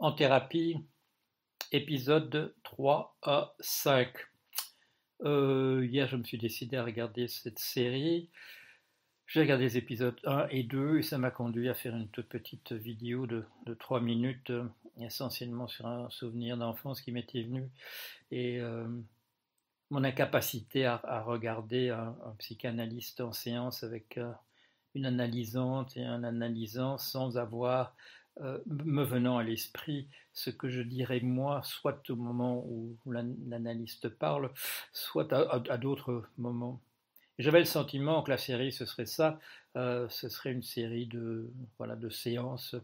en thérapie, épisode 3 à 5. Euh, hier, je me suis décidé à regarder cette série. J'ai regardé les épisodes 1 et 2 et ça m'a conduit à faire une toute petite vidéo de, de 3 minutes, euh, essentiellement sur un souvenir d'enfance qui m'était venu et euh, mon incapacité à, regarder un, psychanalyste en séance avec une analysante et un analysant sans avoir me venant à l'esprit ce que je dirais moi, soit au moment où l'analyste parle, soit à, d'autres moments. J'avais le sentiment que la série, ce serait ça, euh, ce serait une série de, voilà, de séances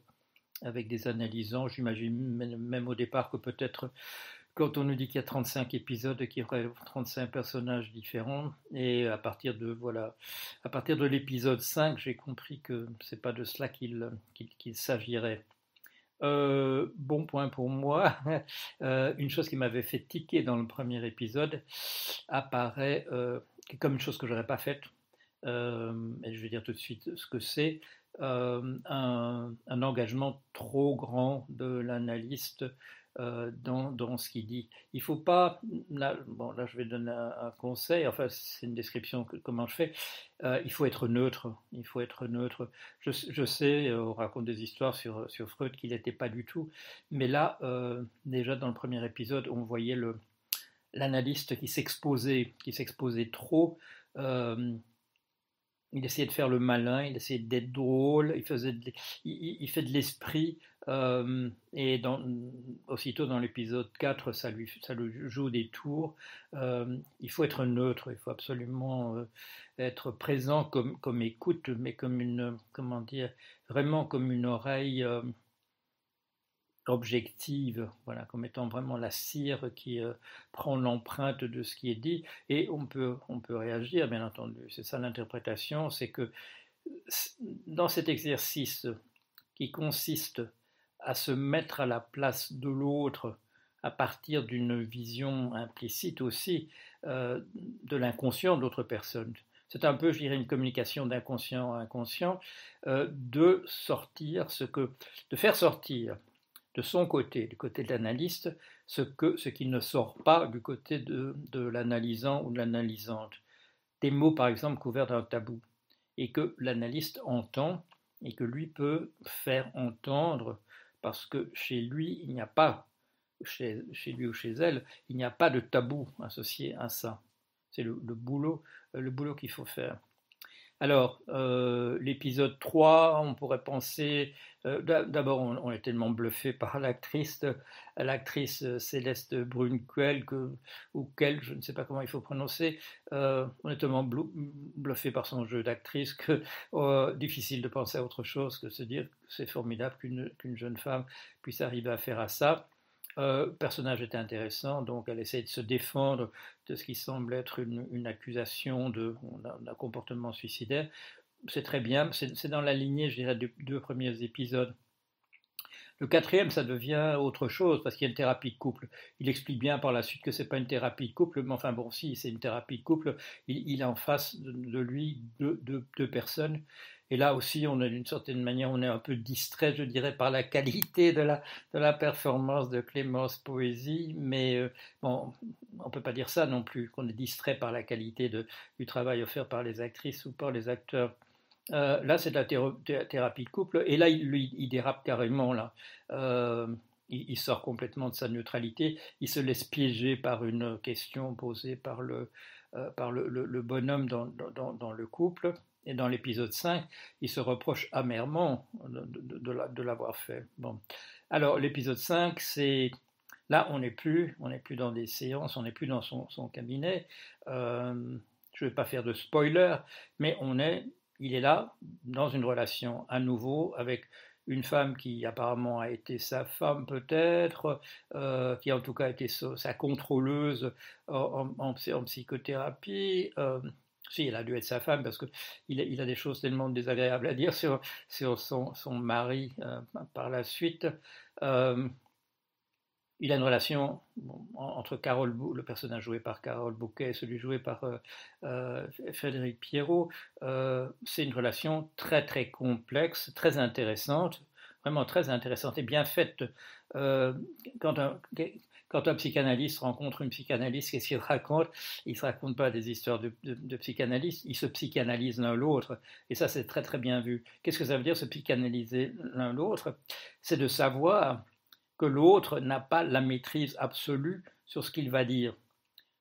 avec des analysants. J'imagine même au départ que peut-être quand on nous dit qu'il y a 35 épisodes et qu'il y aurait 35 personnages différents, et à partir de voilà, à partir de l'épisode 5, j'ai compris que c'est pas de cela qu'il s'agirait. Euh, bon point pour moi. Euh, une chose qui m'avait fait tiquer dans le premier épisode apparaît euh, comme une chose que je n'aurais pas faite. et je vais dire tout de suite ce que c'est. Un, engagement trop grand de l'analyste euh, dans, ce qu'il dit. Il faut pas, là, bon, là je vais donner un, conseil, enfin c'est une description que, comment je fais, euh, il faut être neutre, il faut être neutre. Je, sais, euh, on raconte des histoires sur, sur Freud qu'il n'était pas du tout, mais là, déjà dans le premier épisode, on voyait l'analyste qui s'exposait, qui s'exposait trop. Il essayait de faire le malin, il essayait d'être drôle, il, faisait il, il, fait de l'esprit euh, et aussitôt dans l'épisode 4, ça lui, ça lui joue des tours. Euh, il faut être neutre, il faut absolument euh, être présent comme, comme écoute, mais comme une, comment dire, vraiment comme une oreille objective, voilà, comme étant vraiment la cire qui prend l'empreinte de ce qui est dit. Et on peut, on peut réagir, bien entendu. C'est ça l'interprétation, c'est que dans cet exercice qui consiste à se mettre à la place de l'autre à partir d'une vision implicite aussi euh, de l'inconscient d'autre personne. C'est un peu, je dirais, une communication d'inconscient à inconscient, euh, de sortir ce que, de faire sortir de son côté, du côté de l'analyste, ce, ce qui ne sort pas du côté de, de l'analysant ou de l'analysante. Des mots, par exemple, couverts d'un tabou, et que l'analyste entend, et que lui peut faire entendre parce que chez lui, il n'y a pas, chez, lui ou chez elle, il n'y a pas de tabou associé à ça. C'est le, boulot, le boulot qu'il faut faire. Alors, euh, l'épisode 3, on pourrait penser, euh, d'abord on, est tellement bluffé par l'actrice, l'actrice euh, Céleste Brunquel, ou quel, je ne sais pas comment il faut prononcer, on est tellement bluffé par son jeu d'actrice que difficile de penser à autre chose que se dire que c'est formidable qu'une jeune femme puisse arriver à faire à ça. Euh, personnage était intéressant, donc elle essaie de se défendre de ce qui semble être une, accusation d'un comportement suicidaire. C'est très bien, c'est dans la lignée, je dirais, des deux premiers épisodes. Le quatrième, ça devient autre chose parce qu'il y a une thérapie de couple. Il explique bien par la suite que c'est pas une thérapie de couple, mais enfin bon, si c'est une thérapie de couple, il, a en face de, lui deux personnes et là aussi, on est d'une certaine manière, on est un peu distrait, je dirais, par la qualité de la, performance de Clémence Poésie, mais euh, bon, on peut pas dire ça non plus, qu'on est distrait par la qualité du travail offert par les actrices ou par les acteurs. Euh, là, c'est de la thérapie de couple, et là, il, dérape carrément, là. Euh, il, sort complètement de sa neutralité, il se laisse piéger par une question posée par le, bonhomme dans le couple. Et dans l'épisode 5, il se reproche amèrement de, l'avoir fait. Bon. Alors, l'épisode 5, c'est. Là, on n'est plus, plus dans des séances, on n'est plus dans son, cabinet. Euh, je ne vais pas faire de spoiler, mais on est, il est là, dans une relation à nouveau avec une femme qui apparemment a été sa femme peut-être, euh, qui en tout cas a été sa, contrôleuse en, en, psychothérapie. Euh, si, il a dû être sa femme parce qu'il il a des choses tellement désagréables à dire sur, sur son, son mari euh, par la suite. Euh, il a une relation entre Carole, le personnage joué par Carole Bouquet et celui joué par euh, Frédéric Pierrot. c'est une relation très très complexe, très intéressante, vraiment très intéressante et bien faite. Euh, quand, un, quand, un, psychanalyste rencontre une psychanalyste, qu'est-ce qu'il raconte? Il ne se raconte pas des histoires de, de, de psychanalystes, ils se psychanalysent l'un l'autre. Et ça, c'est très très bien vu. Qu'est-ce que ça veut dire se psychanalyser l'un l'autre? C'est de savoir que l'autre n'a pas la maîtrise absolue sur ce qu'il va dire.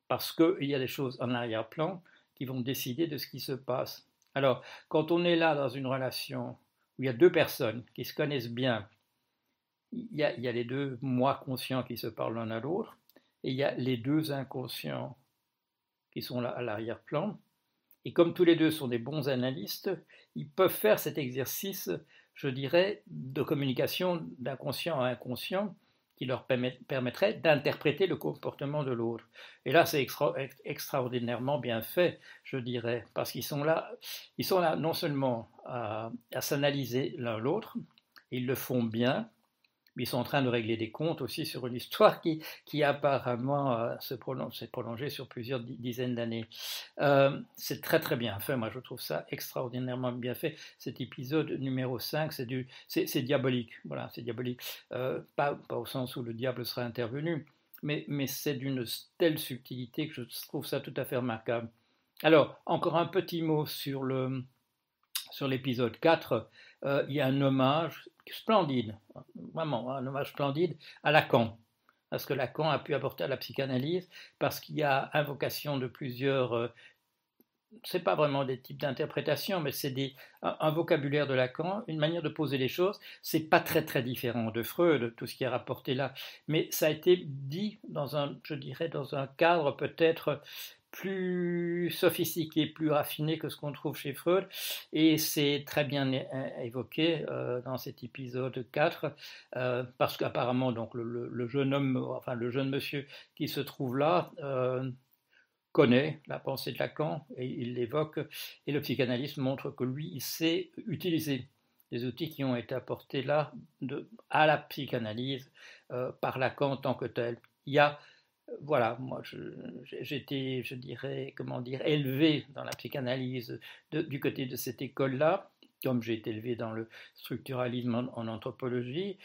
Parce qu'il y a des choses en arrière-plan qui vont décider de ce qui se passe. Alors, quand on est là dans une relation où il y a deux personnes qui se connaissent bien, il y a, il y a les deux moi conscients qui se parlent l'un à l'autre, et il y a les deux inconscients qui sont là à l'arrière-plan. Et comme tous les deux sont des bons analystes, ils peuvent faire cet exercice, je dirais, de communication d'inconscient à inconscient, qui leur permettrait d'interpréter le comportement de l'autre. Et là, c'est extra, extraordinairement bien fait, je dirais, parce qu'ils sont là, ils sont là non seulement à s'analyser l'un l'autre, ils le font bien, ils sont en train de régler des comptes aussi sur une histoire qui, qui apparemment euh, s'est prolongée sur plusieurs dizaines d'années. Euh, c'est très très bien fait, moi je trouve ça extraordinairement bien fait. Cet épisode numéro 5, c'est, diabolique, voilà, c'est diabolique. Euh, pas, pas au sens où le diable sera intervenu, mais, mais c'est d'une telle subtilité que je trouve ça tout à fait remarquable. Alors, encore un petit mot sur, le, sur l'épisode 4. il y a un hommage splendide, vraiment un hommage splendide à Lacan, à ce que Lacan a pu apporter à la psychanalyse, parce qu'il y a invocation de plusieurs, euh, c'est pas vraiment des types d'interprétation, mais c'est un, un, vocabulaire de Lacan, une manière de poser les choses. C'est pas très très différent de Freud, tout ce qui est rapporté là, mais ça a été dit dans un, je dirais, dans un cadre peut-être plus sophistiqué, plus raffiné que ce qu'on trouve chez Freud, et c'est très bien évoqué euh, dans cet épisode 4, euh, parce qu'apparemment donc le, jeune homme, enfin le jeune monsieur qui se trouve là, euh, connaît la pensée de Lacan et il l'évoque, et le psychanalyste montre que lui, il sait utiliser les outils qui ont été apportés là à la psychanalyse par Lacan en tant que tel. Il y a voilà, moi j'étais, je dirais, comment dire, élevé dans la psychanalyse du côté de cette école-là, comme j'ai été élevé dans le structuralisme en, anthropologie.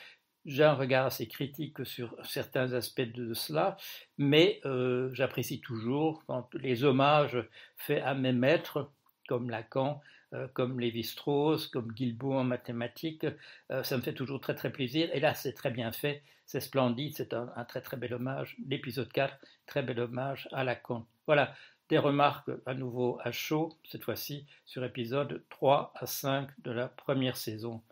J'ai un regard assez critique sur certains aspects de cela, mais euh, j'apprécie toujours quand les hommages faits à mes maîtres, comme Lacan, comme Lévi-Strauss, comme Guilbault en mathématiques. Euh, ça me fait toujours très très plaisir. Et là, c'est très bien fait, c'est splendide, c'est un, un, très très bel hommage. L'épisode 4, très bel hommage à Lacan. Voilà, des remarques à nouveau à chaud, cette fois-ci sur épisode 3 à 5 de la première saison.